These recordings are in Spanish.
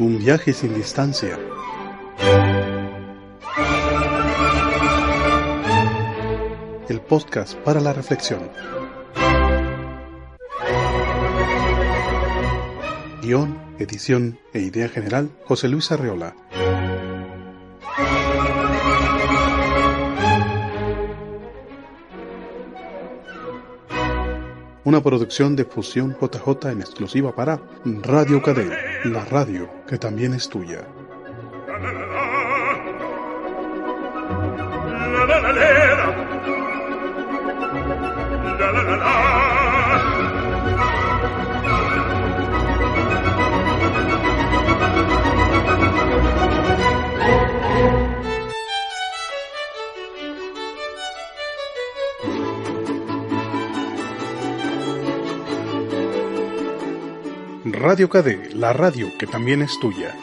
Un viaje sin distancia. El podcast para la reflexión. Guión, edición e idea general, José Luis Arreola. Una producción de Fusión JJ en exclusiva para Radio Cadena, la radio que también es tuya. Radio KD, la radio que también es tuya.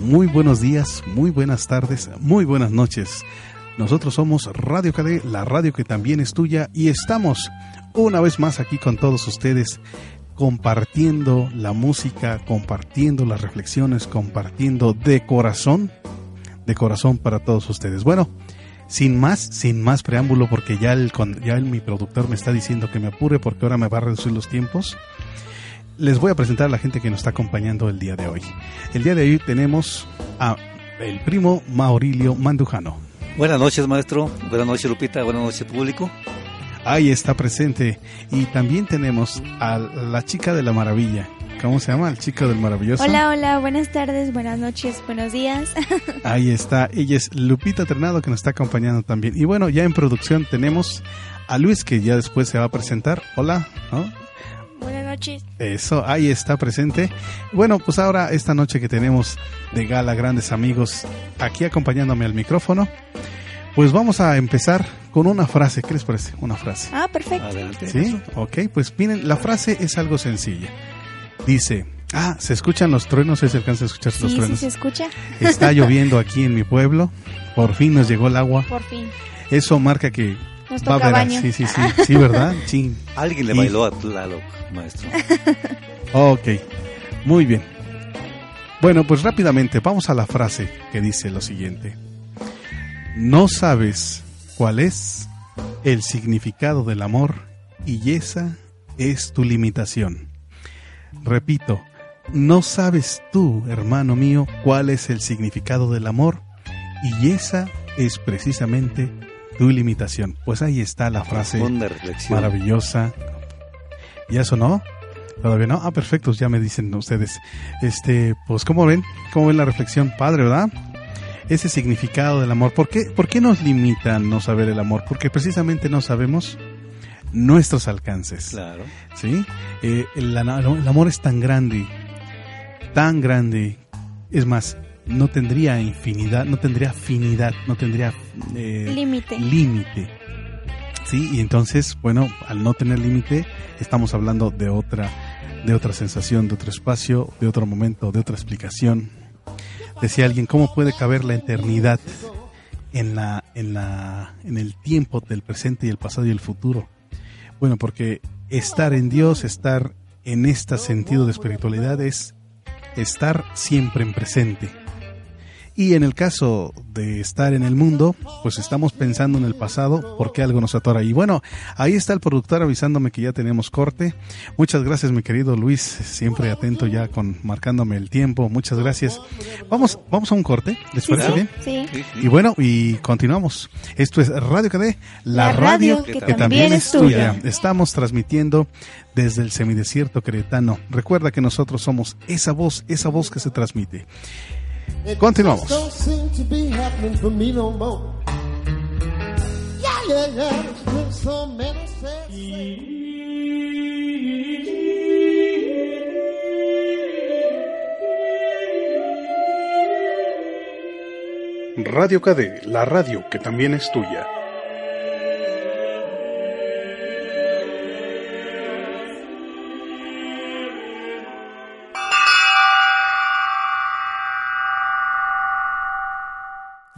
Muy buenos días, muy buenas tardes, muy buenas noches. Nosotros somos Radio KD, la radio que también es tuya y estamos una vez más aquí con todos ustedes compartiendo la música, compartiendo las reflexiones, compartiendo de corazón, de corazón para todos ustedes. Bueno, sin más, sin más preámbulo, porque ya el, ya el, mi productor me está diciendo que me apure porque ahora me va a reducir los tiempos. Les voy a presentar a la gente que nos está acompañando el día de hoy. El día de hoy tenemos a el primo Maurilio Mandujano. Buenas noches, maestro. Buenas noches, Lupita. Buenas noches, público ahí está presente. Y también tenemos a la chica de la maravilla. ¿Cómo se llama? El chico del maravilloso. Hola, hola, buenas tardes, buenas noches, buenos días. Ahí está. Ella es Lupita Ternado que nos está acompañando también. Y bueno, ya en producción tenemos a Luis que ya después se va a presentar. Hola, Buenas noches. Eso, ahí está presente. Bueno, pues ahora esta noche que tenemos de gala grandes amigos aquí acompañándome al micrófono, pues vamos a empezar con una frase. ¿Qué les parece? Una frase. Ah, perfecto. Sí, ok. Pues miren, la frase es algo sencilla. Dice, ah, ¿se escuchan los truenos? ¿Se alcanza a escuchar los truenos? Sí, se escucha. Está lloviendo aquí en mi pueblo. Por fin nos llegó el agua. Por fin. Eso marca que nos va a haber. Baño. Sí, sí, sí. Sí, ¿verdad? Sí. Alguien le bailó a Tlaloc, maestro. ok. Muy bien. Bueno, pues rápidamente vamos a la frase que dice lo siguiente. No sabes cuál es el significado del amor y esa es tu limitación. Repito, no sabes tú, hermano mío, cuál es el significado del amor y esa es precisamente tu limitación. Pues ahí está la frase maravillosa. ¿Ya sonó? ¿Todavía no? Ah, perfecto, ya me dicen ustedes. Este, pues, ¿cómo ven? ¿Cómo ven la reflexión? Padre, ¿verdad? Ese significado del amor. ¿Por qué, ¿Por qué nos limita no saber el amor? Porque precisamente no sabemos nuestros alcances. Claro. ¿Sí? Eh, el, amor es tan grande, tan grande. Es más, no tendría infinidad, no tendría afinidad, no tendría eh, límite. Límite. Sí, y entonces, bueno, al no tener límite, estamos hablando de otra, de otra sensación, de otro espacio, de otro momento, de otra explicación. Decía alguien, ¿cómo puede caber la eternidad en, la, en, la, en el tiempo del presente y el pasado y el futuro? Bueno, porque estar en Dios, estar en este sentido de espiritualidad es estar siempre en presente. Y en el caso de estar en el mundo, pues estamos pensando en el pasado porque algo nos atora. Y bueno, ahí está el productor avisándome que ya tenemos corte. Muchas gracias, mi querido Luis, siempre atento ya con marcándome el tiempo. Muchas gracias. Vamos, vamos a un corte, ¿les parece bien? Sí. Y bueno, y continuamos. Esto es Radio KD, la, radio, que, también, es tuya. Estamos transmitiendo desde el semidesierto cretano. Recuerda que nosotros somos esa voz, esa voz que se transmite. Continuamos. Radio KD, la radio que también es tuya.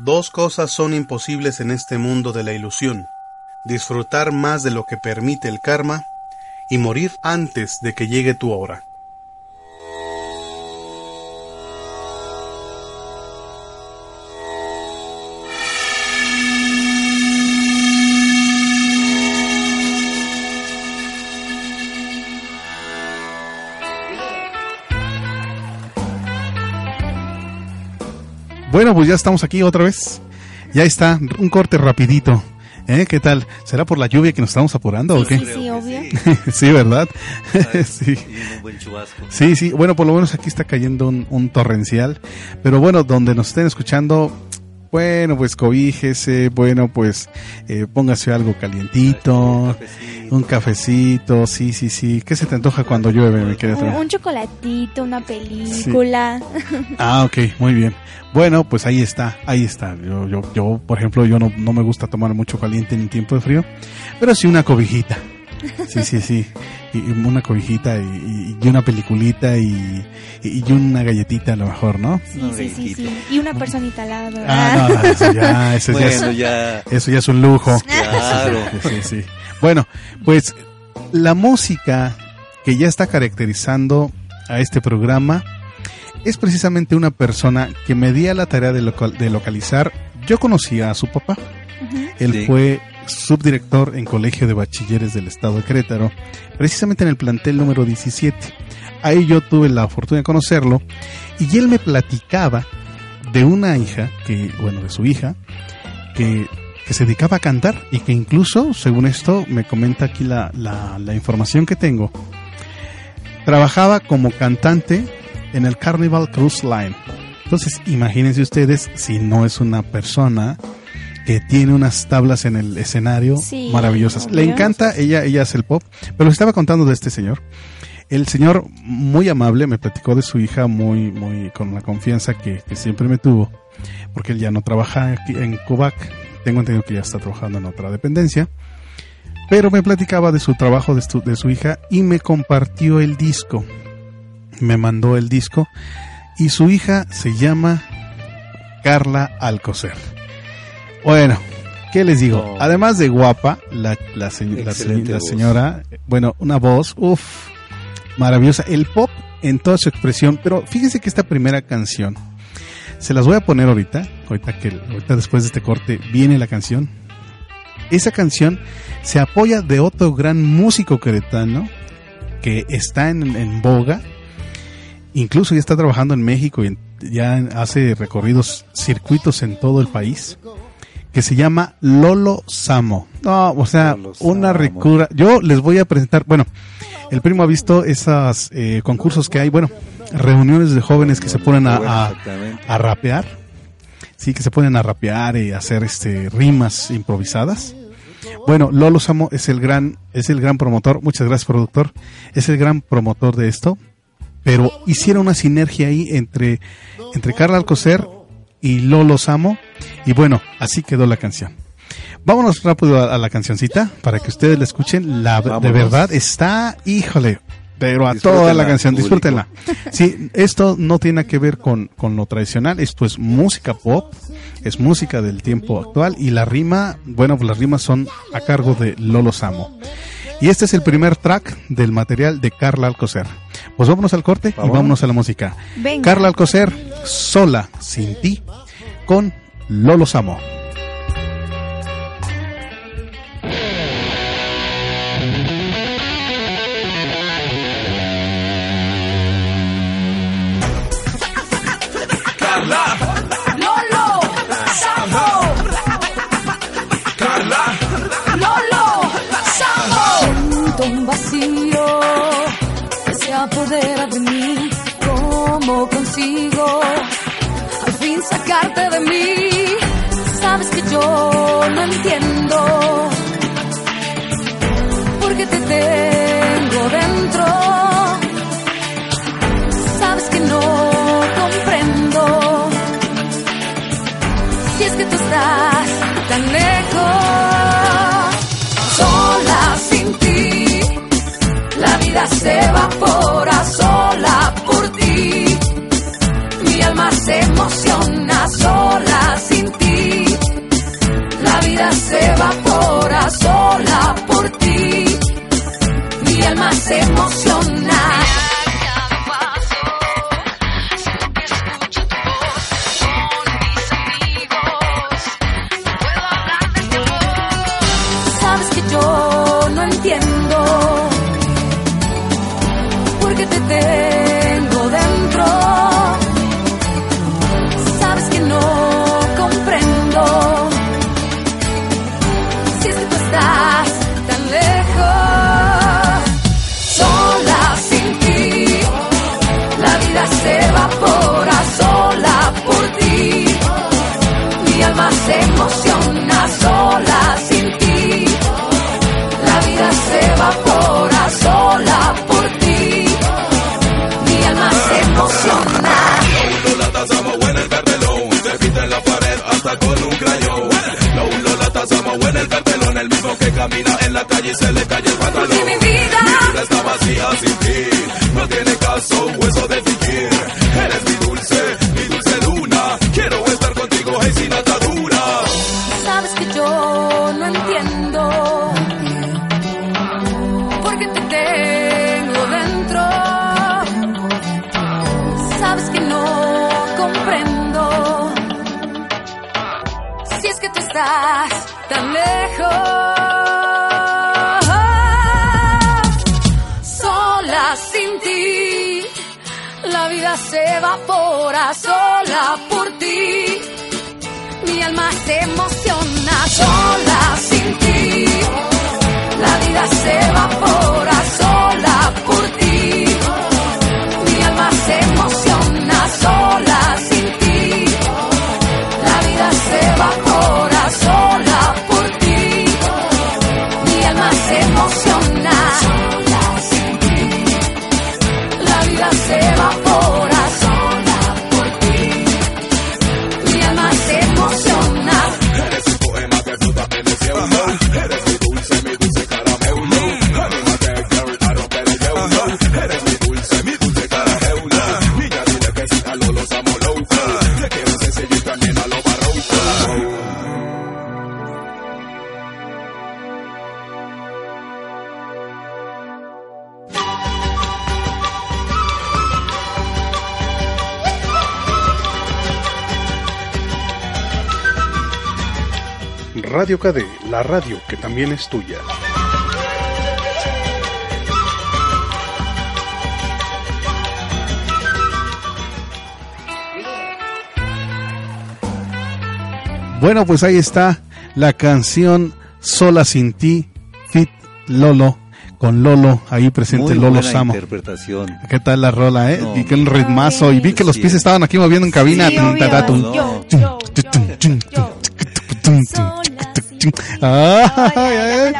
Dos cosas son imposibles en este mundo de la ilusión. Disfrutar más de lo que permite el karma y morir antes de que llegue tu hora. Bueno, pues ya estamos aquí otra vez. Ya está, un corte rapidito. ¿Eh? ¿Qué tal? ¿Será por la lluvia que nos estamos apurando o qué? Sí, sí, obvio. sí, ¿verdad? sí. sí, sí. Bueno, por lo menos aquí está cayendo un, un torrencial. Pero bueno, donde nos estén escuchando, bueno, pues cobíjese, bueno, pues eh, póngase algo calientito, un cafecito. sí, sí, sí. ¿Qué se te antoja cuando llueve? Me queda un, un, chocolatito, una película. Ah, ok, muy bien. Bueno, pues ahí está, ahí está. Yo, yo, yo por ejemplo, yo no, no me gusta tomar mucho caliente en tiempo de frío, pero sí una cobijita. Sí, sí, sí. Y, una cobijita y, una peliculita y, y, una galletita a lo mejor, ¿no? Sí, sí, sí, Y una personita al lado. Ah, no, eso ya, eso, ya, es, eso ya es un lujo. Claro. Sí, sí. Bueno, pues la música que ya está caracterizando a este programa es precisamente una persona que me di a la tarea de, de localizar. Yo conocía a su papá. Él fue subdirector en Colegio de Bachilleres del Estado de Querétaro, precisamente en el plantel número 17. Ahí yo tuve la fortuna de conocerlo y él me platicaba de una hija, que, bueno, de su hija, que, que se dedicaba a cantar y que incluso, según esto, me comenta aquí la, la, la información que tengo, trabajaba como cantante en el Carnival Cruise Line. Entonces, imagínense ustedes si no es una persona que tiene unas tablas en el escenario maravillosas. Le encanta, ella, ella hace el pop, pero le estaba contando de este señor. El señor, muy amable, me platicó de su hija muy, muy, con la confianza que, siempre me tuvo, porque él ya no trabaja aquí en Cubac, tengo entendido que ya está trabajando en otra dependencia, pero me platicaba de su trabajo de, de su hija y me compartió el disco, me mandó el disco, y su hija se llama Carla Alcocer. Bueno, ¿qué les digo? Además de guapa, la, la, señora, bueno, una voz, uff, maravillosa. El pop en toda su expresión, pero fíjense que esta primera canción, se las voy a poner ahorita, ahorita que ahorita después de este corte viene la canción. Esa canción se apoya de otro gran músico queretano que está en, en boga, incluso ya está trabajando en México y ya hace recorridos, circuitos en todo el país que se llama Lolo Samo. No, o sea, una ricura. Yo les voy a presentar, bueno, el primo ha visto esos eh, concursos que hay, bueno, reuniones de jóvenes que se ponen a, a, rapear, sí, que se ponen a rapear y hacer este rimas improvisadas. Bueno, Lolo Samo es el gran, es el gran promotor, muchas gracias productor, es el gran promotor de esto, pero hicieron una sinergia ahí entre, entre Carla Alcocer y Lolo Samo. Y bueno, así quedó la canción. Vámonos rápido a, la cancioncita para que ustedes la escuchen. La de verdad está, híjole, pero a toda la canción, disfrútenla. Sí, esto no tiene que ver con, con lo tradicional, esto es música pop, es música del tiempo actual y la rima, bueno, pues las rimas son a cargo de Lolo Samo. Y este es el primer track del material de Carla Alcocer. Pues vámonos al corte y vámonos a la música. Carla Alcocer, sola, sin ti, con Lolo Samo. Consigo al fin sacarte de mí? Sabes que yo no entiendo porque te tengo dentro. Sabes que no comprendo si es que tú estás tan lejos. Sola sin ti, la vida se evapora. Camina en la calle y se le cae el pantalón. Mi vida. Mi vida está vacía sin ti, no tiene caso hueso de KD, la radio que también es tuya. Bueno, pues ahí está la canción Sola sin ti, Fit Lolo, con Lolo ahí presente, Muy Lolo buena Samo. interpretación. ¿Qué tal la rola, eh? No, y que un ritmazo. Y vi que los pies estaban aquí moviendo en cabina. Sí, obvio. Yo, yo, yo, Ah,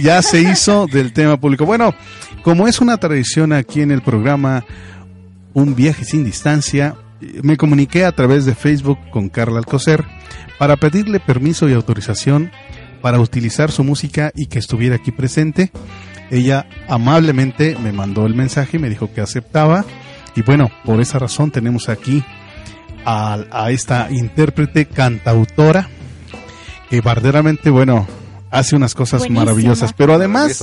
ya, se hizo del tema público. Bueno, como es una tradición aquí en el programa Un viaje sin distancia, me comuniqué a través de Facebook con Carla Alcocer para pedirle permiso y autorización para utilizar su música y que estuviera aquí presente. Ella amablemente me mandó el mensaje y me dijo que aceptaba. Y bueno, por esa razón tenemos aquí a, a esta intérprete cantautora que verdaderamente, bueno, hace unas cosas maravillosas. Pero además,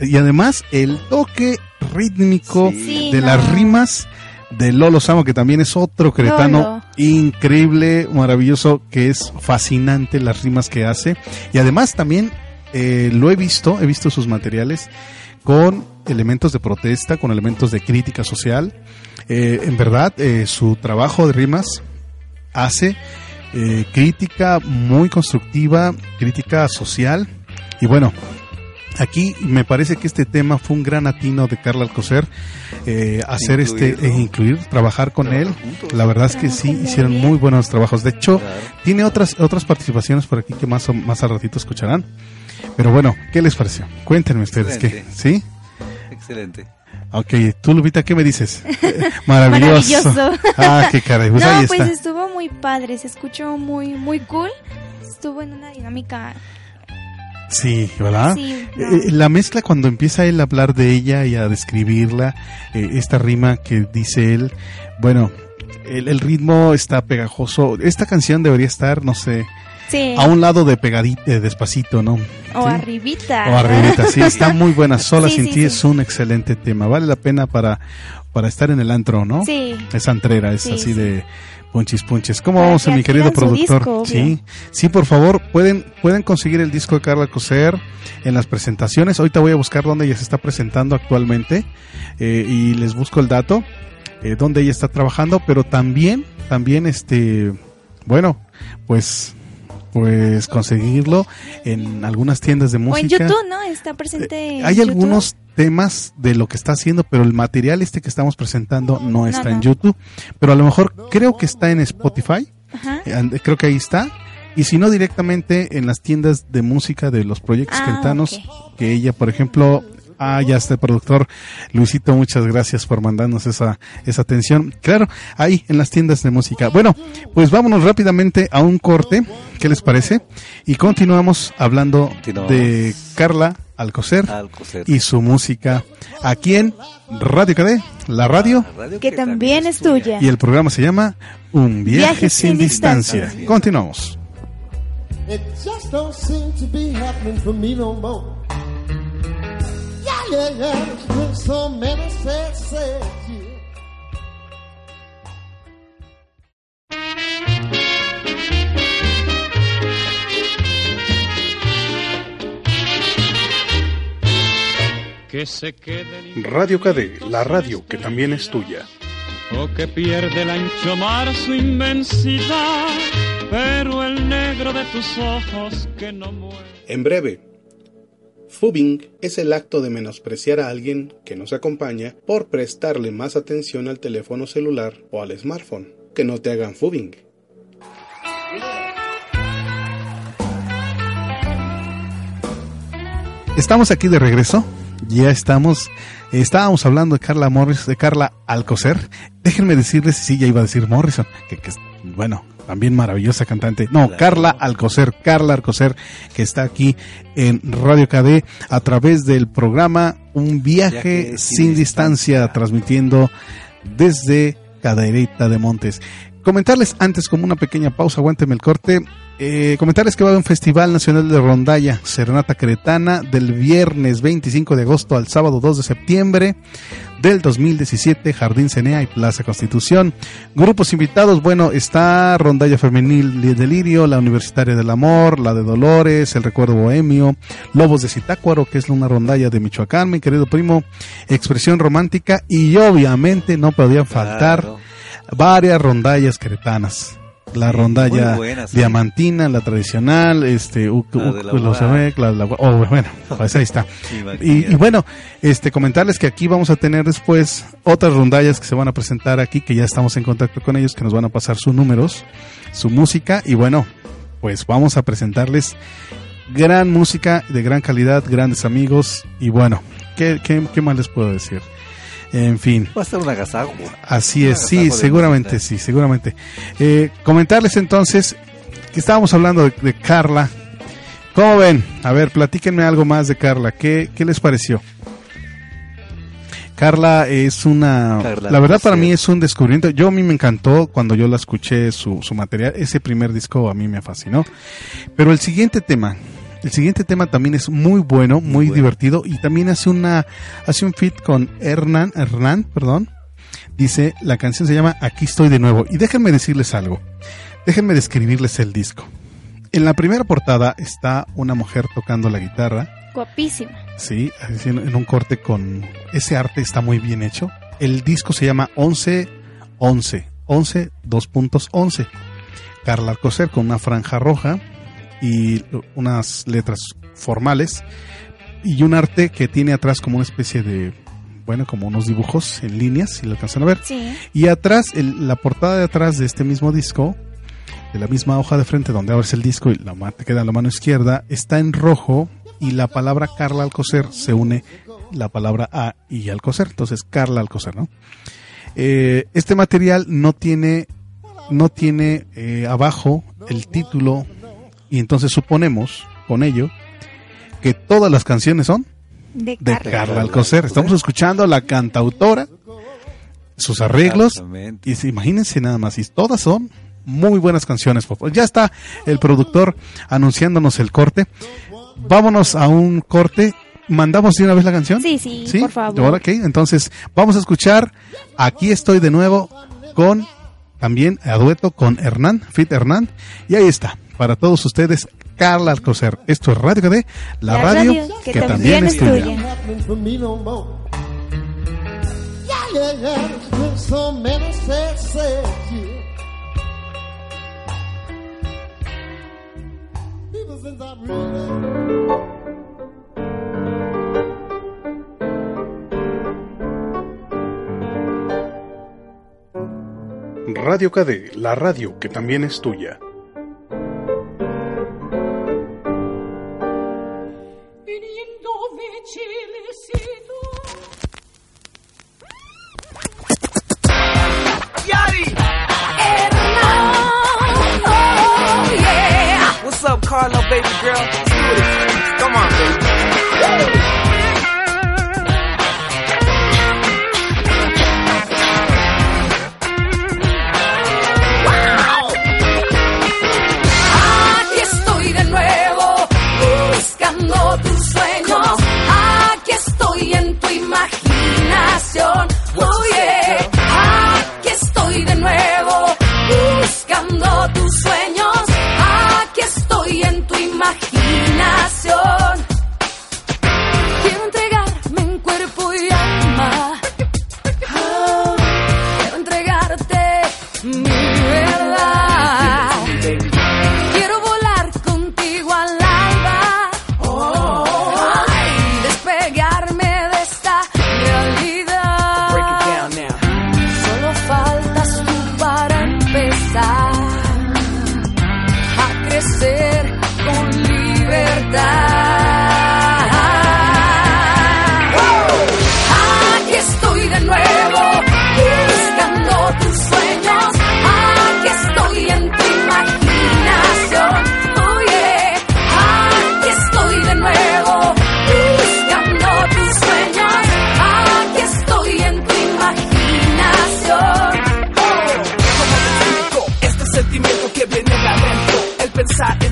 y además el toque rítmico Sí. Sí, de no. las rimas de Lolo Samo, que también es otro cretano Lolo. increíble, maravilloso, que es fascinante las rimas que hace. Y además también eh, lo he visto, he visto sus materiales con elementos de protesta, con elementos de crítica social. Eh, en verdad, eh, su trabajo de rimas hace eh, crítica muy constructiva, crítica social. Y bueno, aquí me parece que este tema fue un gran atino de Carla Alcocer, eh, hacer este, eh, incluir, trabajar con él. Juntos. La verdad es que sí, hicieron muy buenos trabajos. De hecho, Claro. tiene otras otras participaciones por aquí que más, o- más al ratito escucharán. Pero bueno, ¿qué les pareció? Cuéntenme ustedes qué. ¿sí? Excelente. Ok, tú Lupita, ¿qué me dices? Eh, Maravilloso. Maravilloso. Ah, qué caray, pues no, ahí pues está. estuvo muy padre, se escuchó muy, muy cool. Estuvo en una dinámica. Sí, ¿verdad? Sí, no. Eh, la mezcla cuando empieza él a hablar de ella y a describirla, eh, esta rima que dice él, bueno, el, el ritmo está pegajoso. Esta canción debería estar, no sé, Sí. a un lado de pegadito, despacito, ¿no? O Sí. arribita. O arribita, sí, está muy buena. Sola Sí, sin ti es un excelente tema. Vale la pena para, para estar en el antro, ¿no? Sí. Es antrera, es Sí, así sí. de punchis punches. ¿Cómo Para vamos, mi querido productor? disco, sí, sí, por favor, pueden, pueden conseguir el disco de Carla Coser en las presentaciones. Ahorita voy a buscar dónde ella se está presentando actualmente eh, y les busco el dato eh, dónde ella está trabajando, pero también, también, este, bueno, pues, pues conseguirlo en algunas tiendas de O en música. YouTube, ¿no? Está presente. Eh, en Hay YouTube. algunos temas de lo que está haciendo, pero el material este que estamos presentando no está en. YouTube, pero a lo mejor creo que está en Spotify, Ajá. eh, creo que ahí está, y si no directamente en las tiendas de música de los proyectos Ah, queretanos, ok. que ella, por ejemplo, ah, ya está el productor Luisito, muchas gracias por mandarnos esa, esa atención, claro, ahí en las tiendas de música. Bueno, pues vámonos rápidamente a un corte, ¿qué les parece? Y continuamos hablando Continuamos. de Carla Alcocer Alcocer. y su música aquí en Radio KD, la radio, La radio Que también es tuya. y el programa se llama Un viaje, Viaje sin, sin distancia. distancia. Continuamos. It just don't seem to be happening for me no more. Yeah, yeah, so many sad, sad years. que se quede el Radio KD, la radio que también es tuya. o que pierde el ancho mar su inmensidad, pero el negro de tus ojos que no muere. En breve, Fubbing es el acto de menospreciar a alguien que nos acompaña por prestarle más atención al teléfono celular o al smartphone. Que no te hagan fubbing. Estamos aquí de regreso. Ya estamos. Estábamos hablando de Carla Morris, de Carla Alcocer. Déjenme decirles, sí, ya iba a decir Morrison, que, que bueno, también maravillosa cantante. No. Carla Alcocer, Carla Alcocer, que está aquí en Radio KD a través del programa Un viaje, Viaje sin, sin distancia, distancia. transmitiendo desde Cadereyta de Montes. Comentarles antes, como una pequeña pausa, aguánteme el corte. Eh, comentarles que va a haber un Festival Nacional de Rondalla, Serenata Cretana, del viernes 25 de agosto al sábado 2 de septiembre del 2017, Jardín Cenea y Plaza Constitución. Grupos invitados, bueno, está Rondalla Femenil de Delirio, la Universitaria del Amor, la de Dolores, el Recuerdo Bohemio, Lobos de Zitácuaro, que es una rondalla de Michoacán, mi querido primo, Expresión Romántica y obviamente no podía faltar Claro. varias rondallas queretanas. La rondalla sí. diamantina, la tradicional, este, u- La u- de la los la- oh, bueno, pues ahí está. Y, y bueno, este comentarles que aquí vamos a tener después otras rondallas que se van a presentar aquí, que ya estamos en contacto con ellos, que nos van a pasar sus números, su música, y bueno, pues vamos a presentarles gran música de gran calidad, grandes amigos, y bueno, ¿qué, qué, qué más les puedo decir? En fin. Va a estar un agasajo. Así Un es, sí, agasajo seguramente, sí, seguramente. Eh, comentarles entonces que estábamos hablando de, de Carla. ¿Cómo ven? A ver, platíquenme algo más de Carla. ¿Qué, qué les pareció? Carla es una... Carla la verdad para mí es un descubrimiento. Yo a mí me encantó cuando yo la escuché su, su material. Ese primer disco a mí me fascinó. Pero el siguiente tema, el siguiente tema también es muy bueno, muy bueno. divertido y también hace una hace un fit con Hernán, Hernán, perdón. Dice, la canción se llama Aquí estoy de nuevo y déjenme decirles algo. Déjenme describirles el disco. En la primera portada está una mujer tocando la guitarra, Guapísima. sí, en un corte con ese arte está muy bien hecho. El disco se llama 11 11 11 dos puntos 11. Carla Alcocer con una franja roja y unas letras formales y un arte que tiene atrás como una especie de bueno, como unos dibujos en líneas, si lo alcanzan a ver. Sí. Y atrás, el- la portada de atrás de este mismo disco, de la misma hoja de frente donde abres el disco y la te queda en la mano izquierda, está en rojo y la palabra Carla Alcocer se une la palabra A y Alcocer. Entonces, Carla Alcocer, ¿no? Eh, este material no tiene, no tiene eh, abajo el título y entonces suponemos con ello que todas las canciones son De de Carla. Carla Alcocer. Estamos escuchando a la cantautora, sus arreglos y si- imagínense nada más, y todas son muy buenas canciones. Ya está el productor anunciándonos el corte. Vámonos a un corte. ¿Mandamos de una vez la canción? Sí, sí, por favor. Ahora, ok, entonces vamos a escuchar Aquí estoy de nuevo con también a dueto con Hernán, Fit Hernán. Y ahí está, para todos ustedes, Carla Alcocer. Esto es Radio KD, la, La radio, radio que, que también, también es tuya. since I Radio KD, la radio que también es tuya. Sentimiento que viene de adentro. El pensar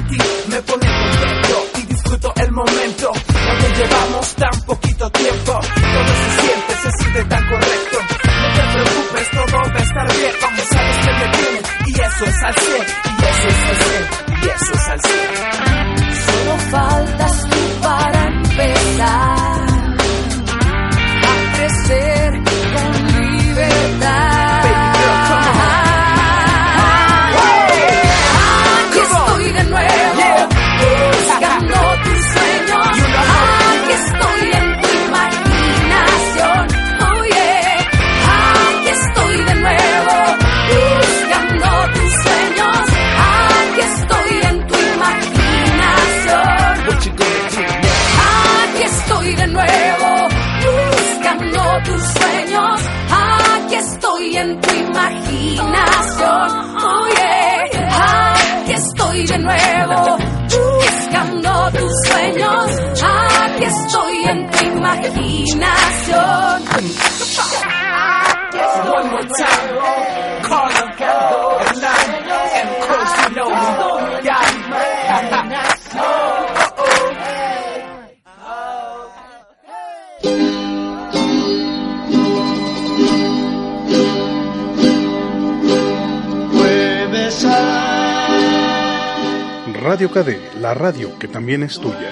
la radio que también es tuya.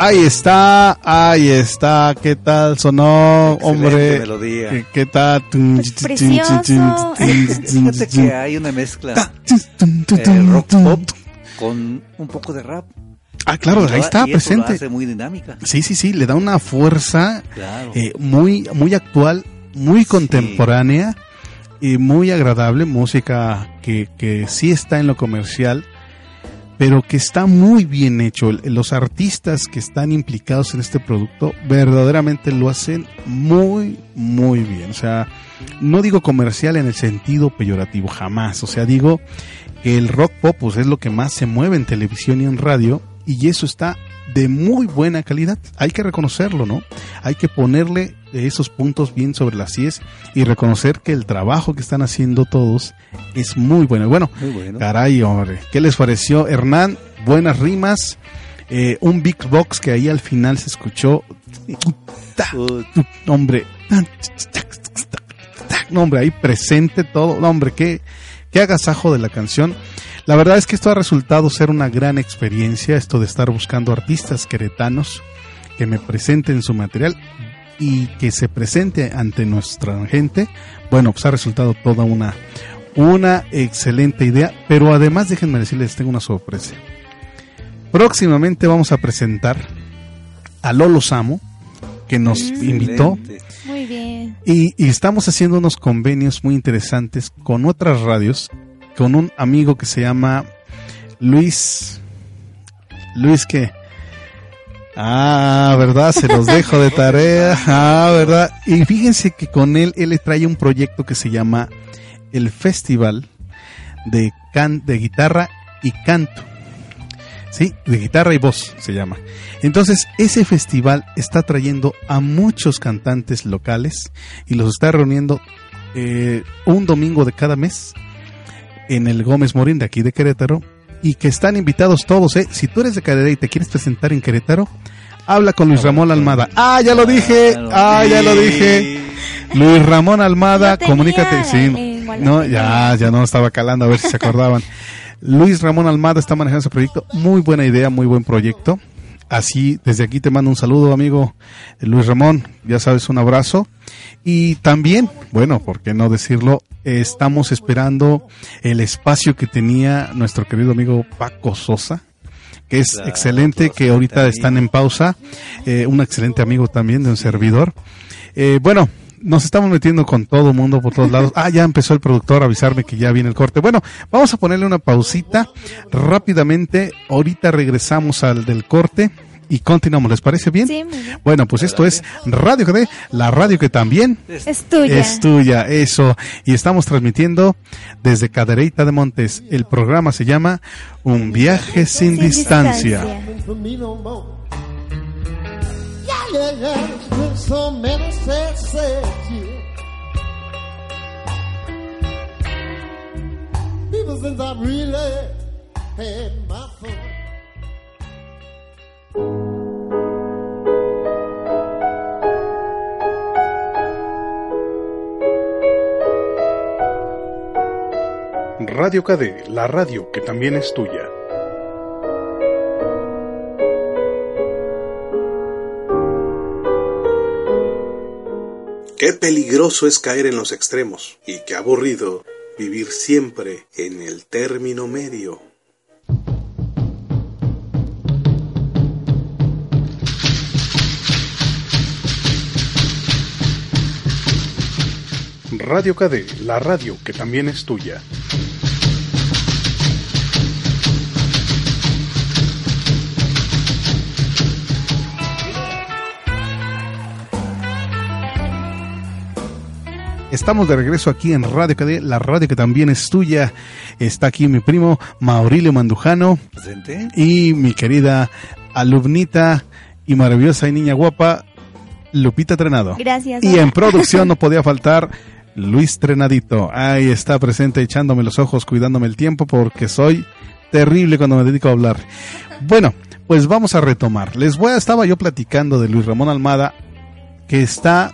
Ahí está, ahí está, ¿qué tal sonó, Excelente hombre? melodía. ¿Qué, qué tal? precioso. Fíjate que hay una mezcla eh, rock pop con un poco de rap. Ah, claro, ahí está y eso lo presente. hace muy dinámica. Sí, sí, sí, le da una fuerza Claro. eh, muy, muy actual, muy contemporánea y muy agradable, música que, que sí está en lo comercial, pero que está muy bien hecho. Los artistas que están implicados en este producto verdaderamente lo hacen muy, muy bien. O sea, no digo comercial en el sentido peyorativo, jamás. O sea, digo que el rock pop pues, es lo que más se mueve en televisión y en radio y eso está de muy buena calidad. Hay que reconocerlo, ¿no? Hay que ponerle esos puntos bien sobre las IES y reconocer que el trabajo que están haciendo todos es muy bueno. Bueno, Muy bueno. Caray, hombre. ¿Qué les pareció, Hernán? Buenas rimas. eh, un Big Box que ahí al final se escuchó. Hombre. No, hombre, ahí presente todo. No, hombre, qué, qué agasajo de la canción. La verdad es que esto ha resultado ser una gran experiencia, esto de estar buscando artistas queretanos que me presenten su material y que se presente ante nuestra gente. Bueno, pues ha resultado toda una, una excelente idea, pero además déjenme decirles, tengo una sorpresa. Próximamente vamos a presentar a Lolo Samo, que nos invitó excelente. Muy bien. y, y estamos haciendo unos convenios muy interesantes con otras radios, con un amigo que se llama Luis. Luis que... Ah, ¿verdad? Se los dejo de tarea. Ah, ¿verdad? Y fíjense que con él, él le trae un proyecto que se llama el Festival de, can de Guitarra y Canto. ¿Sí? De guitarra y voz se llama. Entonces, ese festival está trayendo a muchos cantantes locales y los está reuniendo eh, un domingo de cada mes en el Gómez Morín de aquí de Querétaro y que están invitados todos. ¿eh? Si tú eres de Querétaro y te quieres presentar en Querétaro, habla con Luis Ramón Almada. Ah, ya lo dije. Ah, ya lo dije. Luis Ramón Almada, comunícate. Sí, no, ya, ya no estaba calando a ver si se acordaban. Luis Ramón Almada está manejando ese proyecto. Muy buena idea, muy buen proyecto. Así, desde aquí te mando un saludo, amigo Luis Ramón. Ya sabes, un abrazo. Y también, bueno, ¿por qué no decirlo? Estamos esperando el espacio que tenía nuestro querido amigo Paco Sosa, que es Claro, excelente, que ahorita están en pausa. Eh, un excelente amigo también de un servidor. Eh, bueno, nos estamos metiendo con todo mundo por todos lados. Ah, ya empezó el productor a avisarme que ya viene el corte. Bueno, vamos a ponerle una pausita rápidamente. Ahorita regresamos al del corte y continuamos. ¿Les parece bien? Sí. Bueno, pues esto es Radio KD, la radio que también Es tuya. es tuya, eso. Y estamos transmitiendo desde Cadereyta de Montes. El programa se llama Un viaje sin, Sin distancia. distancia. People since really. Radio KD, la radio que también es tuya. Qué peligroso es caer en los extremos y qué aburrido vivir siempre en el término medio. Radio KD, la radio que también es tuya. Estamos de regreso aquí en Radio KD, la radio que también es tuya. Está aquí mi primo Maurilio Mandujano ¿Presente? y mi querida alumnita y maravillosa y niña guapa Lupita Trenado. Gracias. Y en producción no podía faltar Luis Trenadito. Ahí está presente echándome los ojos, cuidándome el tiempo porque soy terrible cuando me dedico a hablar. Bueno, pues vamos a retomar. Les voy a, estaba yo platicando de Luis Ramón Almada que está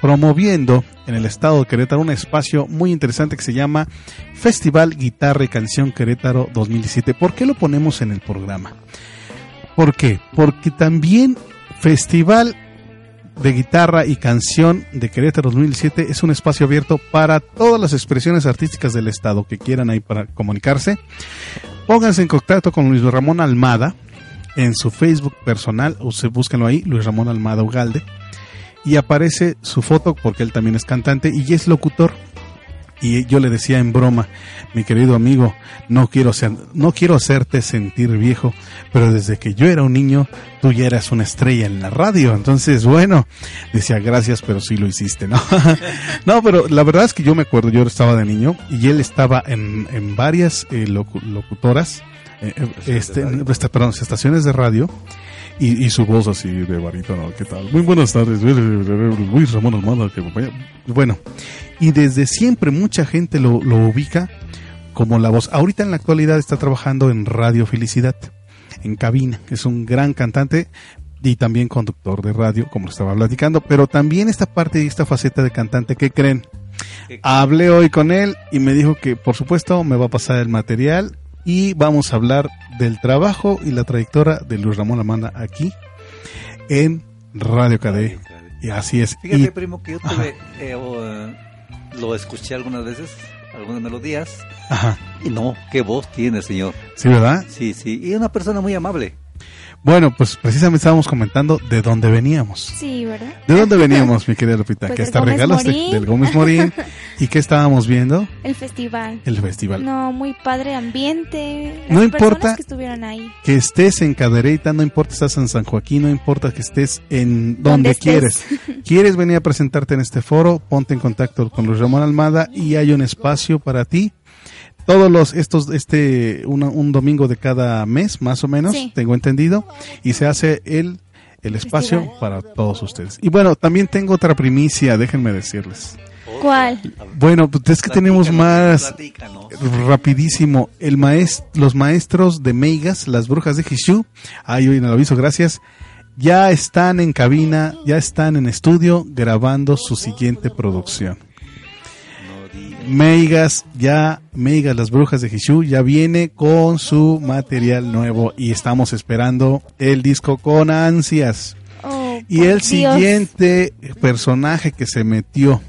promoviendo en el estado de Querétaro un espacio muy interesante que se llama Festival Guitarra y Canción Querétaro 2017. ¿Por qué lo ponemos en el programa? ¿Por qué? Porque también Festival de Guitarra y Canción de Querétaro 2017 es un espacio abierto para todas las expresiones artísticas del Estado que quieran ahí para comunicarse. Pónganse en contacto con Luis Ramón Almada en su Facebook personal, o se búsquenlo ahí, Luis Ramón Almada Ugalde, y aparece su foto porque él también es cantante y es locutor. Y yo le decía en broma, mi querido amigo, no quiero ser, no quiero hacerte sentir viejo, pero desde que yo era un niño, tú ya eras una estrella en la radio. Entonces, bueno, decía gracias, pero sí lo hiciste, ¿no? no, pero la verdad es que yo me acuerdo, yo estaba de niño y él estaba en, en varias eh, locu- locutoras, eh, este, perdón, estaciones de radio. Y, y su voz así de barítono, ¿qué tal? Muy buenas tardes, Luis Ramón Almada, que. Bueno, y desde siempre mucha gente lo, lo ubica como la voz. Ahorita en la actualidad está trabajando en Radio Felicidad, en cabina, que es un gran cantante y también conductor de radio, como lo estaba platicando, pero también esta parte y esta faceta de cantante, ¿qué creen? Hablé hoy con él y me dijo que por supuesto me va a pasar el material y vamos a hablar del trabajo y la trayectoria de Luis Ramón Amanda aquí en Radio KD. Y así es. Fíjate, Y- primo, que yo tuve, eh, lo escuché algunas veces, algunas melodías, Ajá. y no, qué voz tiene, señor. Sí, ¿verdad? Sí, sí, y una persona muy amable. Bueno, pues precisamente estábamos comentando de dónde veníamos. Sí, ¿verdad? ¿De dónde veníamos, mi querida Lupita? Pues que hasta Gómez regalos de- del Gómez Morín. ¿Y qué estábamos viendo? El festival. El festival. No, muy padre ambiente. Las No importa que estuvieron ahí. Que estés en Cadereyta, no importa estás en San Joaquín, no importa que estés en donde, Donde estés. quieres. ¿Quieres venir a presentarte en este foro? Ponte en contacto con Luis Ramón Almada y hay un espacio para ti. Todos los, estos, este, una- un domingo de cada mes, más o menos, Sí. tengo entendido, y se hace el, el espacio Festival. para todos ustedes. Y bueno, también tengo otra primicia, déjenme decirles. ¿Cuál? Bueno, pues es que tenemos más Platícanos. rapidísimo. El maes- los maestros de Meigas, las brujas de Jishu, ahí hoy en el aviso, gracias. Ya están en cabina, ya están en estudio grabando su siguiente producción. Meigas, ya, Meigas, las brujas de Jishu, ya viene con su material nuevo y estamos esperando el disco con ansias. Oh, Y el Dios. siguiente personaje que se metió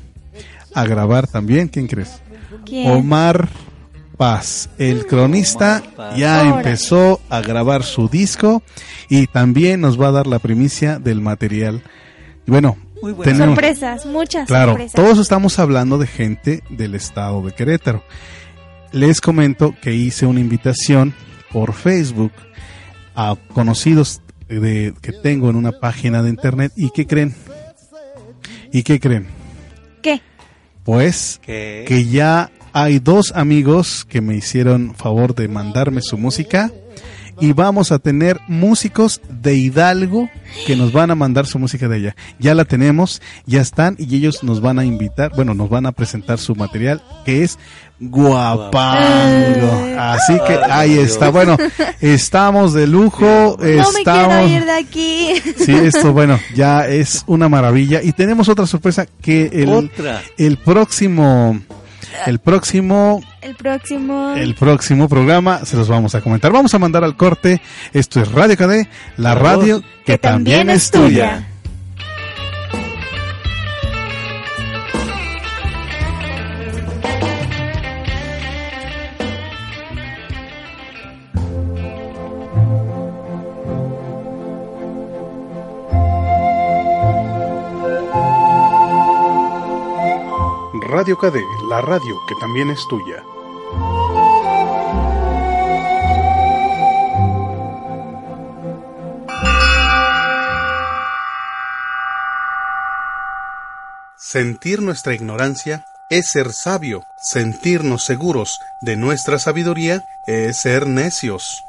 a grabar también, ¿quién crees? ¿Quién? Omar Paz, el cronista, Paz. ya empezó a grabar su disco y también nos va a dar la primicia del material. Y bueno, Muy buena. tenemos, Sorpresas, muchas claro, sorpresas. todos estamos hablando de gente del estado de Querétaro. Les comento que hice una invitación por Facebook a conocidos de, que tengo en una página de internet y ¿qué creen? ¿Y qué creen? ¿Qué? Pues ¿Qué? que ya hay dos amigos que me hicieron favor de mandarme su música y vamos a tener músicos de Hidalgo que nos van a mandar su música de allá. Ya la tenemos, ya están y ellos nos van a invitar, bueno, nos van a presentar su material que es guapango. Así que ahí está. Bueno, estamos de lujo, No me quiero estamos ir de aquí. Sí, esto, bueno, ya es una maravilla. Y tenemos otra sorpresa que el, Otra. el próximo, el próximo, El próximo. el próximo programa se los vamos a comentar. Vamos a mandar al corte. Esto es Radio KD, la La radio que, también, es tuya. Radio KD, la radio que también es tuya. Sentir nuestra ignorancia es ser sabio. Sentirnos seguros de nuestra sabiduría es ser necios.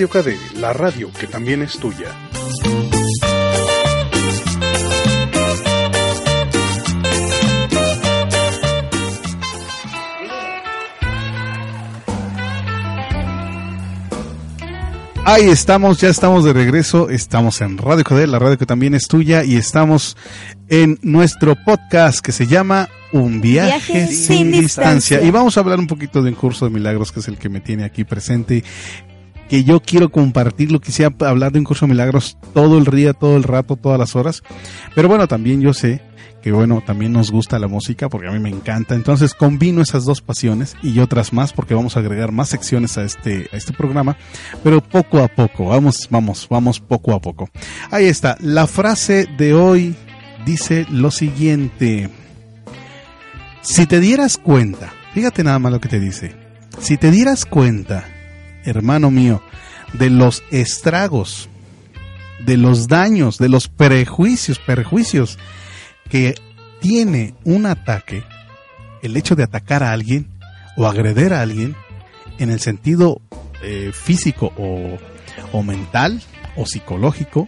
Radio KD, la radio que también es tuya. Ahí estamos, ya estamos de regreso, estamos en Radio KD, la radio que también es tuya, y estamos en nuestro podcast que se llama Un viaje, Viaje sin, sin distancia. distancia. Y vamos a hablar un poquito de un curso de milagros que es el que me tiene aquí presente que yo quiero compartirlo, quisiera hablar de un curso de milagros todo el día, todo el rato, todas las horas. Pero bueno, también yo sé que bueno, también nos gusta la música porque a mí me encanta. Entonces combino esas dos pasiones y otras más porque vamos a agregar más secciones a este, a este programa, pero poco a poco, vamos, vamos, vamos poco a poco. Ahí está, la frase de hoy dice lo siguiente. Si te dieras cuenta, fíjate nada más lo que te dice, si te dieras cuenta, hermano mío, de los estragos, de los daños, de los prejuicios, perjuicios que tiene un ataque, el hecho de atacar a alguien o agreder a alguien en el sentido eh, físico o, o mental o psicológico,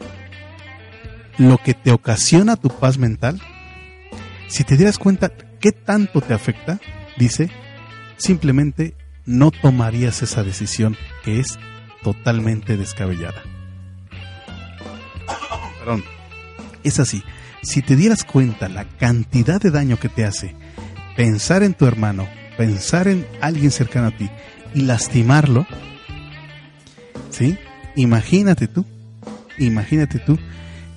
lo que te ocasiona tu paz mental, si te dieras cuenta qué tanto te afecta, dice, simplemente no tomarías esa decisión que es totalmente descabellada. Perdón. Es así. Si te dieras cuenta la cantidad de daño que te hace pensar en tu hermano, pensar en alguien cercano a ti y lastimarlo, ¿sí? Imagínate tú, imagínate tú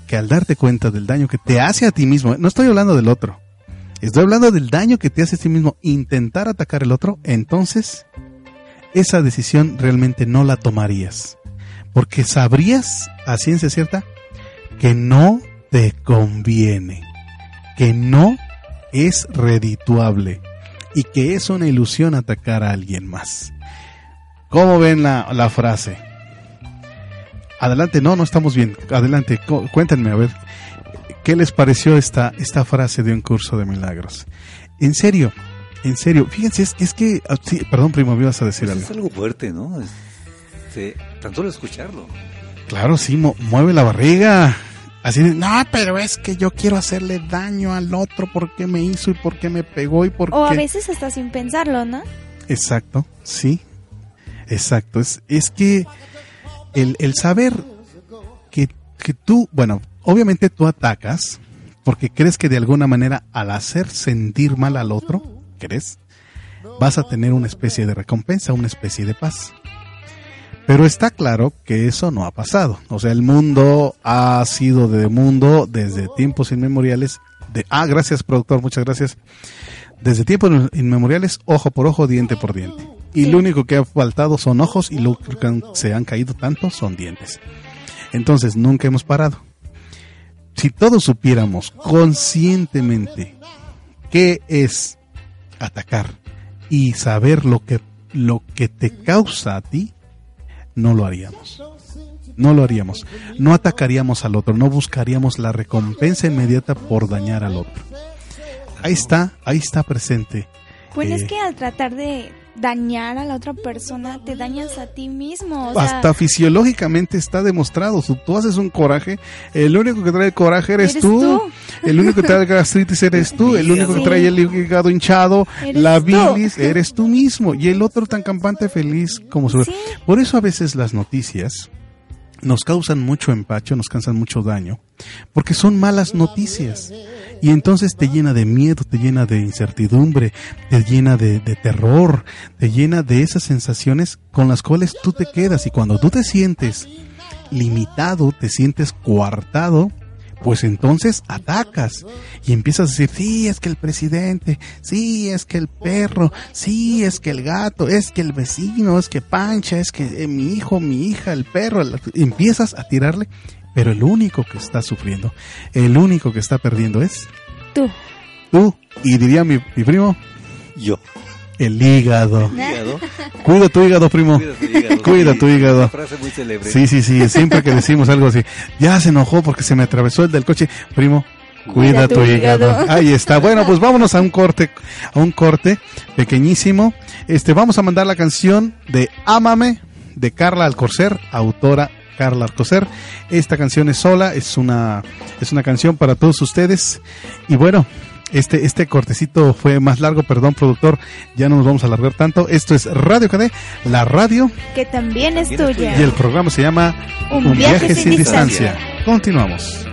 que al darte cuenta del daño que te hace a ti mismo, no estoy hablando del otro, estoy hablando del daño que te hace a ti mismo intentar atacar al otro, entonces esa decisión realmente no la tomarías. Porque sabrías a ciencia cierta que no te conviene, que no es redituable y que es una ilusión atacar a alguien más. ¿Cómo ven la, la frase? Adelante, no, no estamos bien. Adelante, cu- cuéntenme, a ver, ¿qué les pareció esta, esta frase de un curso de milagros? En serio, en serio, fíjense, es, es que, ah, sí, perdón, primo, me ibas a decir Pues algo. es algo fuerte, ¿no? Este, tan solo escucharlo. Claro, sí, mo- mueve la barriga. Así de, no, pero es que yo quiero hacerle daño al otro porque me hizo y porque me pegó y porque... O a veces hasta sin pensarlo, ¿no? Exacto, sí. Exacto. Es, es que el, el saber que, que tú, bueno, obviamente tú atacas porque crees que de alguna manera al hacer sentir mal al otro, ¿crees? Vas a tener una especie de recompensa, una especie de paz. Pero está claro que eso no ha pasado. O sea, el mundo ha sido de mundo desde tiempos inmemoriales. De, ah, gracias, productor, muchas gracias. Desde tiempos inmemoriales, ojo por ojo, diente por diente. Y lo único que ha faltado son ojos y lo que se han caído tanto son dientes. Entonces, nunca hemos parado. Si todos supiéramos conscientemente qué es atacar y saber lo que, lo que te causa a ti, no lo haríamos. No lo haríamos. No atacaríamos al otro, no buscaríamos la recompensa inmediata por dañar al otro. Ahí está, ahí está presente. Pues Eh, es que al tratar de dañar a la otra persona, te dañas a ti mismo. O sea, hasta fisiológicamente está demostrado. Si tú haces un coraje, el único que trae el coraje eres, Eres tú. tú. El único que trae el gastritis eres tú. El único que Sí. trae el hígado hinchado, la tú. bilis, eres tú mismo. Y el otro tan campante feliz como su. Por eso a veces las noticias nos causan mucho empacho, nos causan mucho daño, porque son malas noticias. Y entonces te llena de miedo, te llena de incertidumbre, te llena de, terror, te llena de esas sensaciones con las cuales tú te quedas. Y cuando tú te sientes limitado, te sientes coartado, pues entonces atacas y empiezas a decir, sí, es que el presidente, sí, es que el perro, sí, es que el gato, es que el vecino, es que Pancha, es que eh, mi hijo, mi hija, el perro, empiezas a tirarle, pero el único que está sufriendo, el único que está perdiendo es tú. tú, y diría mi, mi primo, yo. El hígado. Hígado. Cuida tu hígado, primo. Cuida tu hígado. Cuida tu hígado. Una frase muy célebre. Sí, sí, sí. Siempre que decimos algo así, ya se enojó porque se me atravesó el del coche. Primo, cuida tu hígado. Ahí está. Bueno, pues vámonos a un corte, a un corte pequeñísimo. Este, vamos a mandar la canción de Ámame de Carla Alcocer, autora Carla Alcocer. Esta canción es sola, es una, es una canción para todos ustedes. Y bueno, este, este cortecito fue más largo, perdón, productor, ya no nos vamos a alargar tanto. Esto es Radio KD, la radio, Que también es tuya. y el programa se llama Un viaje sin distancia. Continuamos.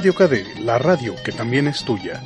Radio KD, la radio que también es tuya.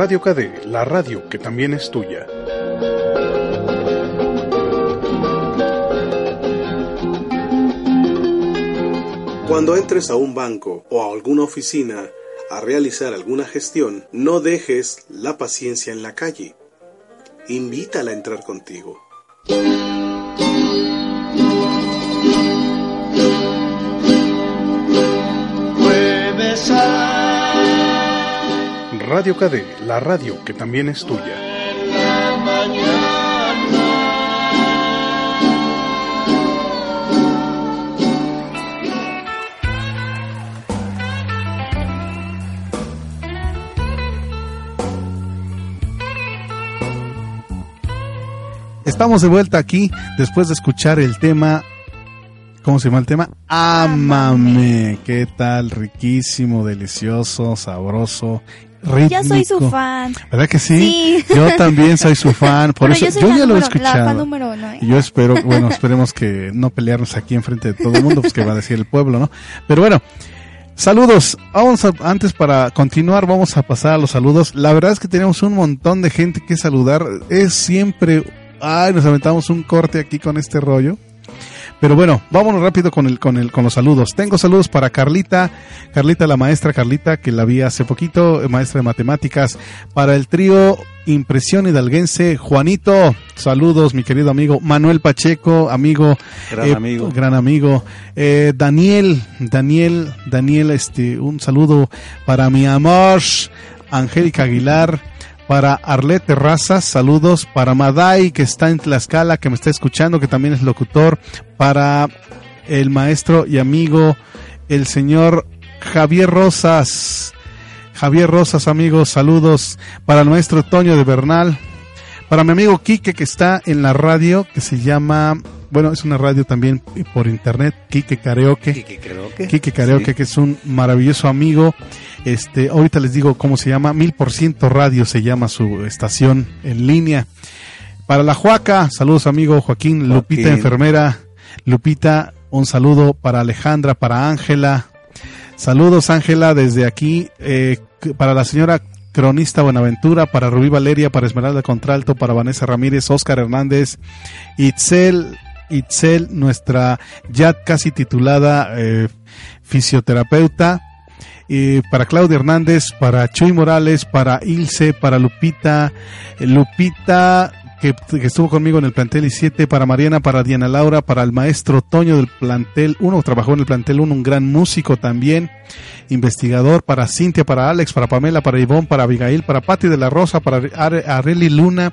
Radio KD, la radio que también es tuya. Cuando entres a un banco o a alguna oficina a realizar alguna gestión, no dejes la paciencia en la calle. Invítala a entrar contigo. Radio KD, la radio que también es tuya. Estamos de vuelta aquí después de escuchar el tema. ¿Cómo se llama el tema? Ámame. ¿Qué tal? Riquísimo, delicioso, sabroso, rítmico. Yo soy su fan. ¿Verdad que sí? Sí. Yo también soy su fan. Por Bueno, eso yo ya lo he la escuchado. fan número uno, ¿eh? Yo espero, bueno, esperemos que no pelearnos aquí enfrente de todo el mundo, pues que va a decir el pueblo, ¿no? Pero bueno, saludos. Vamos a, antes para continuar, vamos a pasar a los saludos. La verdad es que tenemos un montón de gente que saludar. Es siempre, ay, nos aventamos un corte aquí con este rollo. Pero bueno, vámonos rápido con el, con el, con los saludos. Tengo saludos para Carlita, Carlita la maestra Carlita, que la vi hace poquito, eh, maestra de matemáticas, para el trío Impresión Hidalguense, Juanito, saludos mi querido amigo, Manuel Pacheco, amigo, Gran eh, amigo. gran amigo, Eh, Daniel, Daniel, Daniel, este, un saludo para mi amor, Angélica Aguilar, para Arlet Terrazas, saludos, para Madai, que está en Tlaxcala, que me está escuchando, que también es locutor, para el maestro y amigo, el señor Javier Rosas, Javier Rosas, amigos, saludos, para el maestro Toño de Bernal, para mi amigo Quique, que está en la radio, que se llama, bueno, es una radio también por internet, Quique Karaoke. Quique Karaoke. Quique Karaoke, Sí. que es un maravilloso amigo. Este, ahorita les digo cómo se llama, Mil por ciento Radio se llama su estación en línea. Para la Juaca, saludos amigo Joaquín, Lupita Joaquín. enfermera, Lupita, un saludo para Alejandra, para Ángela. Saludos Ángela desde aquí, eh, para la señora cronista Buenaventura, para Rubí Valeria, para Esmeralda Contralto, para Vanessa Ramírez, Oscar Hernández, Itzel, Itzel, nuestra ya casi titulada eh, fisioterapeuta, para Claudia Hernández, para Chuy Morales, para Ilse, para Lupita, Lupita que, estuvo conmigo en el plantel I7, para Mariana, para Diana Laura, para el maestro Toño del plantel 1, trabajó en el plantel 1, un gran músico también, investigador, para Cintia, para Alex, para Pamela, para Ivonne, para Abigail, para Patti de la Rosa, para Are- Areli Luna,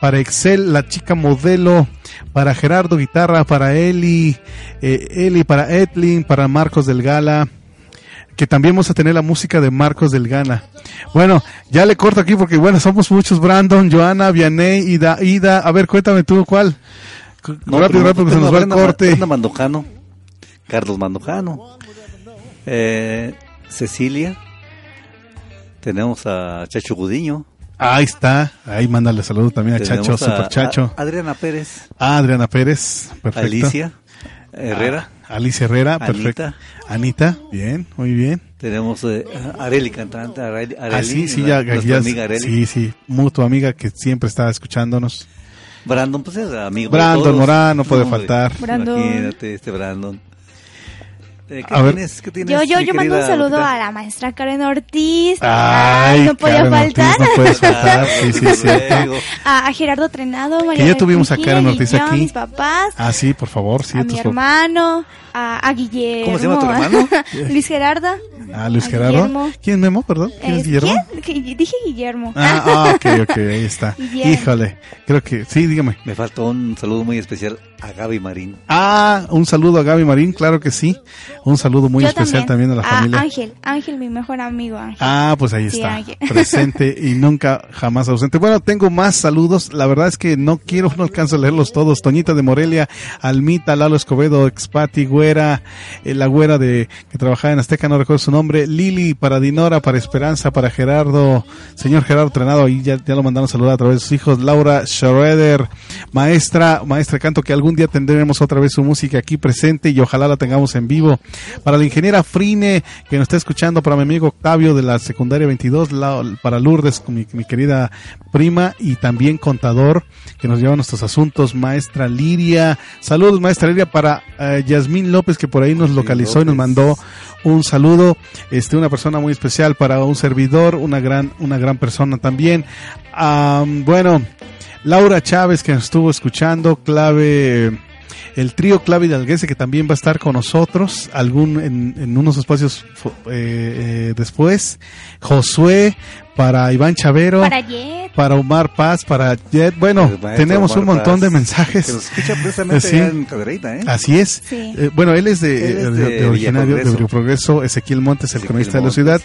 para Excel, la chica modelo, para Gerardo Guitarra, para Eli, eh, Eli, para Edlin, para Marcos del Gala, que también vamos a tener la música de Marcos del Gana. Bueno, ya le corto aquí porque bueno, somos muchos, Brandon, Joana, Vianey, Ida, Ida, a ver, cuéntame tú cuál. No, rápido, rápido, que se nos va el corte. Brenda Mandujano, Carlos Mandujano, eh, Cecilia, tenemos a Chacho Gudiño, Ahí está, ahí mándale saludos también a Chacho, Super Chacho. a Adriana Pérez, Ah, Adriana Pérez, perfecto. Alicia Herrera, Ah, Alicia Herrera, perfecto. Anita. Anita, bien, muy bien. tenemos eh, a Areli Cantante, Areli, Ah, sí, sí, ya, nuestra ya- amiga Areli. sí, sí, mutua amiga que siempre está escuchándonos. Brandon, pues es amigo de Brandon todos. Morán, no puede hombre, faltar. Brandon. Imagínate, este Brandon. ¿Qué A ver. tienes? ¿Qué tienes? Yo, yo, yo mando un saludo Lupita? a la maestra Karen Ortiz. Ay, no podía Karen Ortiz, faltar. no puedes faltar, sí, sí, sí. A, a Gerardo Trenado, María Que ya tuvimos a Karen Ortiz aquí. mis papás, Ah, sí, por favor, sí. a tus mi hermano, a, a Guillermo. ¿Cómo se llama tu hermano? Luis Gerardo. Ah, Luis a Gerardo. Guillermo. ¿Quién es Memo, perdón? ¿Quién es Eh, Guillermo? Dije Guillermo. Ah, ah, ok, ok, ahí está. Guillermo. Híjole, creo que, sí, dígame. Me faltó un saludo muy especial a Gaby Marín. Ah, un saludo a Gaby Marín, claro que sí. Un saludo muy Yo especial también, a la familia. Ángel, Ángel, mi mejor amigo, Ángel. Ah, pues ahí Sí, está, Ángel. presente y nunca jamás ausente. Bueno, tengo más saludos, la verdad es que no quiero, no alcanzo a leerlos todos. Toñita de Morelia, Almita, Lalo Escobedo, Expati, Güera, eh, la güera de que trabajaba en Azteca, no recuerdo su nombre, Lili, para Dinora, para Esperanza, para Gerardo, señor Gerardo Trenado, ahí ya, ya lo mandaron saludar a través de sus hijos, Laura Schroeder, maestra, maestra canto, que algún día tendremos otra vez su música aquí presente y ojalá la tengamos en vivo. Para la ingeniera Frine, que nos está escuchando, para mi amigo Octavio de la secundaria 22, la- para Lourdes, mi, mi querida prima, y también contador, que nos lleva nuestros asuntos, maestra Liria. Saludos, maestra Liria, para eh, Yasmín López, que por ahí nos localizó y nos mandó un saludo, este, una persona muy especial para un servidor, una gran, una gran persona también. Am, bueno, Laura Chávez que estuvo escuchando, clave, el trío clave hidalguense que también va a estar con nosotros, algún, en, unos espacios eh, eh, después, Josué, para Iván Chavero, Para Jet. para Omar Paz, para Jet, bueno, maestro tenemos un montón Paz, de mensajes. Que nos escucha precisamente Sí. en ¿eh? Así es. Sí. Eh, bueno, él es de, Él es de- de de originario de. Río Progreso, Ezequiel Montes, el Ezequiel cronista de la Montes. ciudad,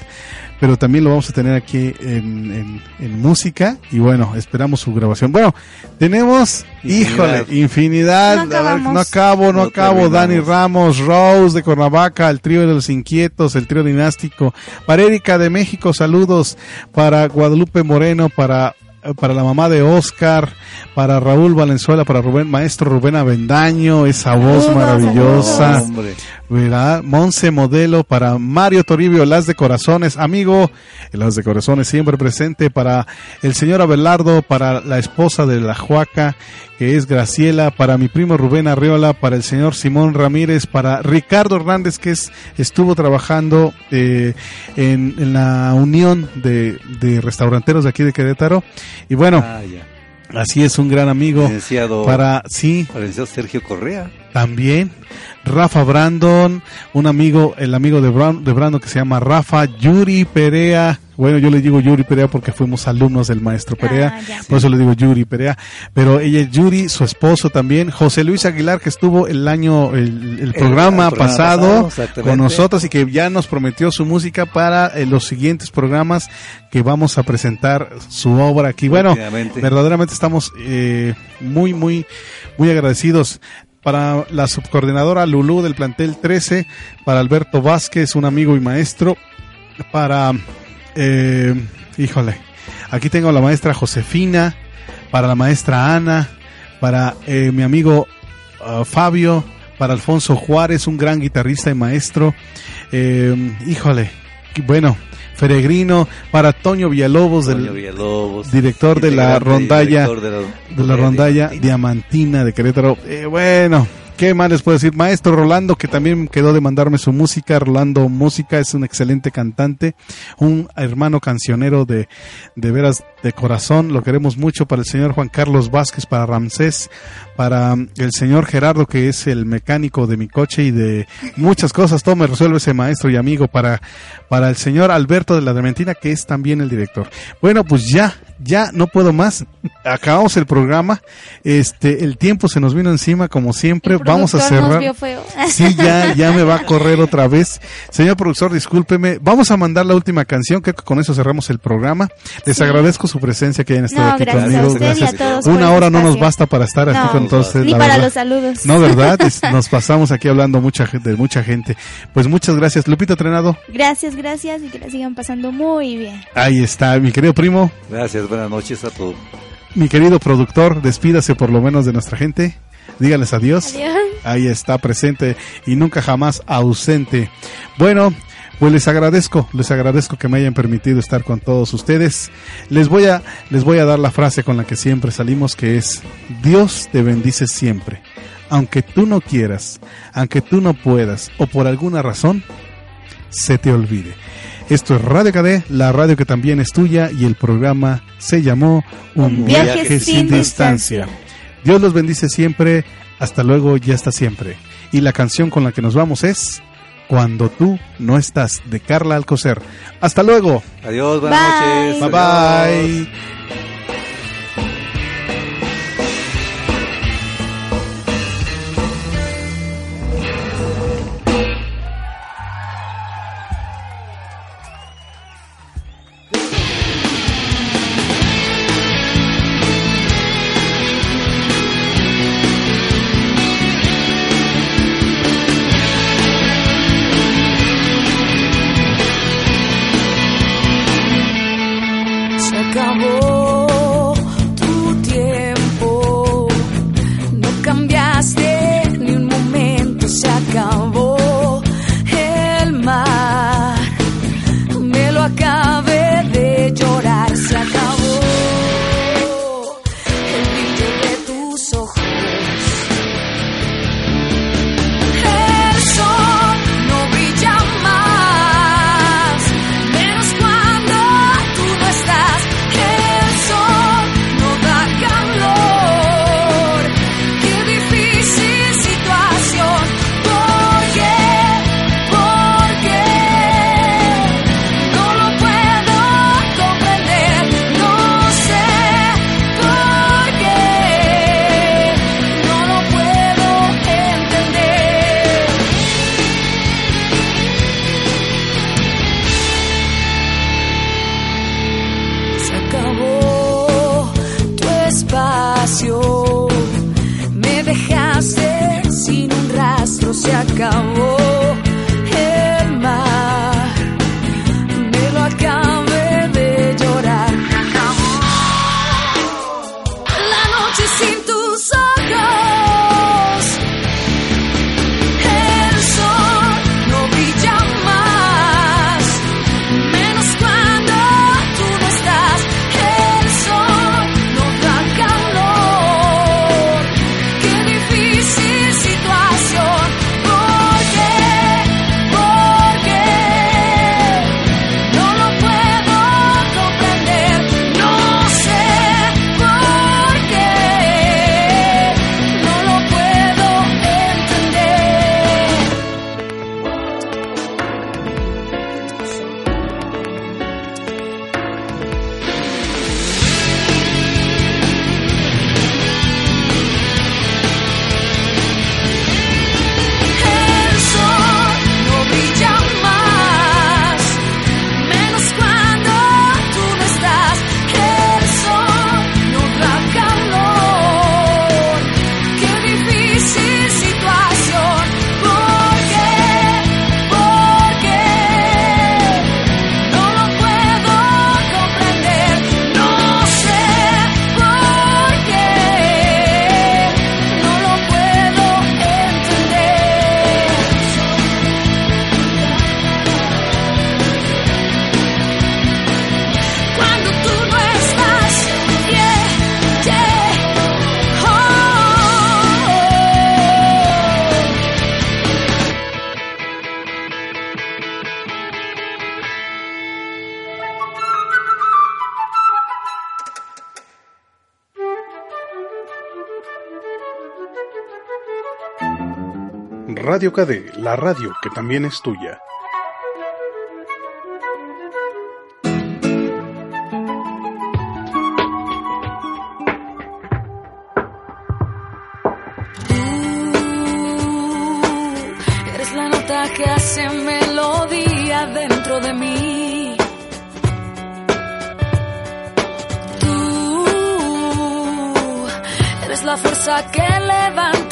pero también lo vamos a tener aquí en, en- en música y bueno, esperamos su grabación. Bueno, tenemos, Infinidad. híjole, infinidad, No a ver, no acabo, no, No acabo. Dani Ramos, Rose de Cuernavaca, el trío de los inquietos, el trío dinástico, para Erika de México, saludos, para Guadalupe Moreno, para para la mamá de Oscar, para Raúl Valenzuela, para Rubén, maestro Rubén Avendaño, esa voz maravillosa. ¿verdad? Monse Modelo para Mario Toribio, Las de Corazones, amigo, Las de Corazones siempre presente para el señor Abelardo, para la esposa de la Juaca, que es Graciela, para mi primo Rubén Arriola, para el señor Simón Ramírez, para Ricardo Hernández, que es, estuvo trabajando eh, en, en la unión de, de restauranteros de aquí de Querétaro. Y bueno, Ah, así es un gran amigo. Licenciado, Para, sí, para el licenciado Sergio Correa. También. Rafa Brandon, un amigo, el amigo de, Bran- de Brandon que se llama Rafa, Yuri Perea. Bueno, yo le digo Yuri Perea porque fuimos alumnos del maestro Perea, Ah, ya. por eso le digo Yuri Perea. Pero ella es Yuri, su esposo también. José Luis Aguilar, que estuvo el año, el, el programa, el programa pasado, con nosotros y que ya nos prometió su música para eh, los siguientes programas que vamos a presentar su obra aquí. Bueno, verdaderamente estamos eh, muy, muy, muy agradecidos. Para la subcoordinadora Lulú del plantel 13, para Alberto Vázquez, un amigo y maestro, para, eh, híjole, aquí tengo a la maestra Josefina, para la maestra Ana, para eh, mi amigo ah, Fabio, para Alfonso Juárez, un gran guitarrista y maestro, eh, híjole, bueno, Feregrino, para Toño Villalobos, Toño del, Villalobos, director de la rondalla director de la, de la rondalla diamantina de Querétaro. Eh, bueno, ¿qué más les puedo decir? Maestro Rolando, que también quedó de mandarme su música. Rolando Música es un excelente cantante, un hermano cancionero de, de veras de corazón. Lo queremos mucho para el señor Juan Carlos Vázquez, para Ramsés, para um, el señor Gerardo, que es el mecánico de mi coche y de muchas cosas. Todo me resuelve ese maestro y amigo para, para el señor Alberto de la Diamantina, que es también el director. Bueno, pues ya, ya no puedo más. Acabamos el programa. Este, el tiempo se nos vino encima como siempre. El Vamos a productor nos cerrar. vio feo. Sí, ya, ya me va a correr otra vez. Señor productor, discúlpeme. Vamos a mandar la última canción. Creo que con eso cerramos el programa. Les Sí. agradezco su presencia que hayan estado No, aquí gracias a conmigo. usted y a Gracias. todos Una hora no nos basta para estar aquí con todos ustedes. Ni para verdad. los saludos. No, ¿verdad? Es- nos pasamos aquí hablando mucha gente, de mucha gente. Pues muchas gracias. Lupita Trenado. Gracias, gracias y que la sigan pasando muy bien. Ahí está, mi querido primo. Gracias, buenas noches a todos. Mi querido productor, despídase por lo menos de nuestra gente. Dígales adiós. Adiós. Ahí está presente y nunca jamás ausente. Bueno, pues les agradezco, les agradezco que me hayan permitido estar con todos ustedes. Les voy a les voy a dar la frase con la que siempre salimos que es Dios te bendice siempre. Aunque tú no quieras, aunque tú no puedas o por alguna razón se te olvide. Esto es Radio KD, la radio que también es tuya y el programa se llamó Un viaje, viaje sin sin distancia. distancia. Dios los bendice siempre, hasta luego y hasta siempre. Y la canción con la que nos vamos es Cuando tú no estás, de Carla Alcocer. Hasta luego. Adiós, buenas Bye. noches. Bye Adiós. bye. Radio KD, la radio que también es tuya. La nota que hace melodía dentro de mí. Tú eres la fuerza que levanta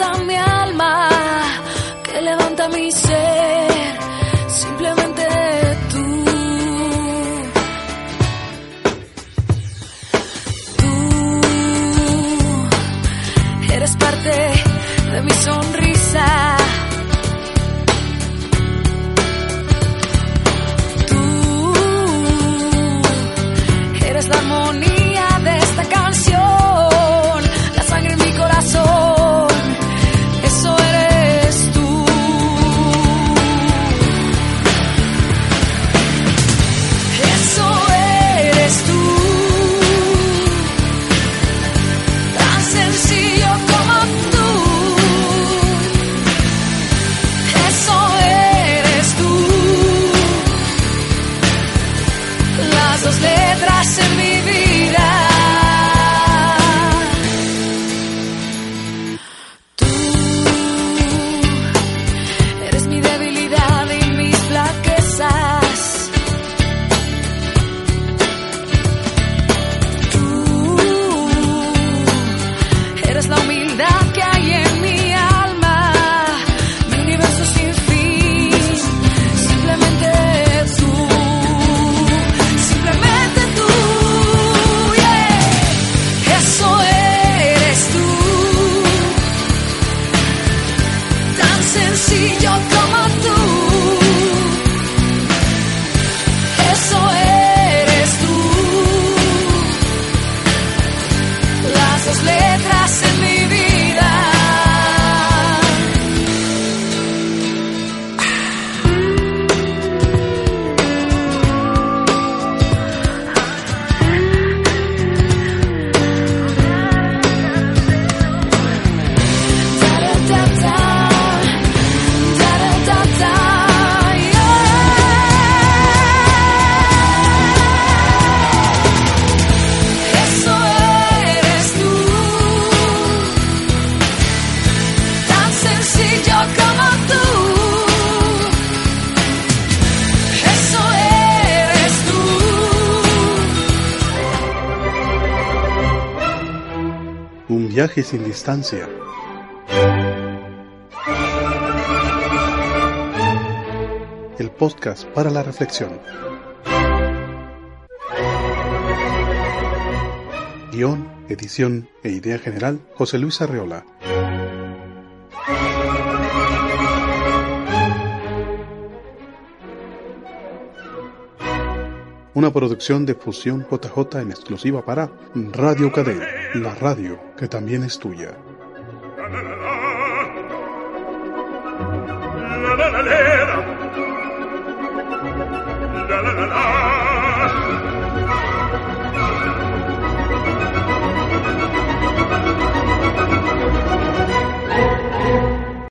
viaje sin distancia. El podcast para la reflexión. Guión, edición e idea general, José Luis Arreola. Una producción de Fusión JJ en exclusiva para Radio Cadena, la radio que también es tuya.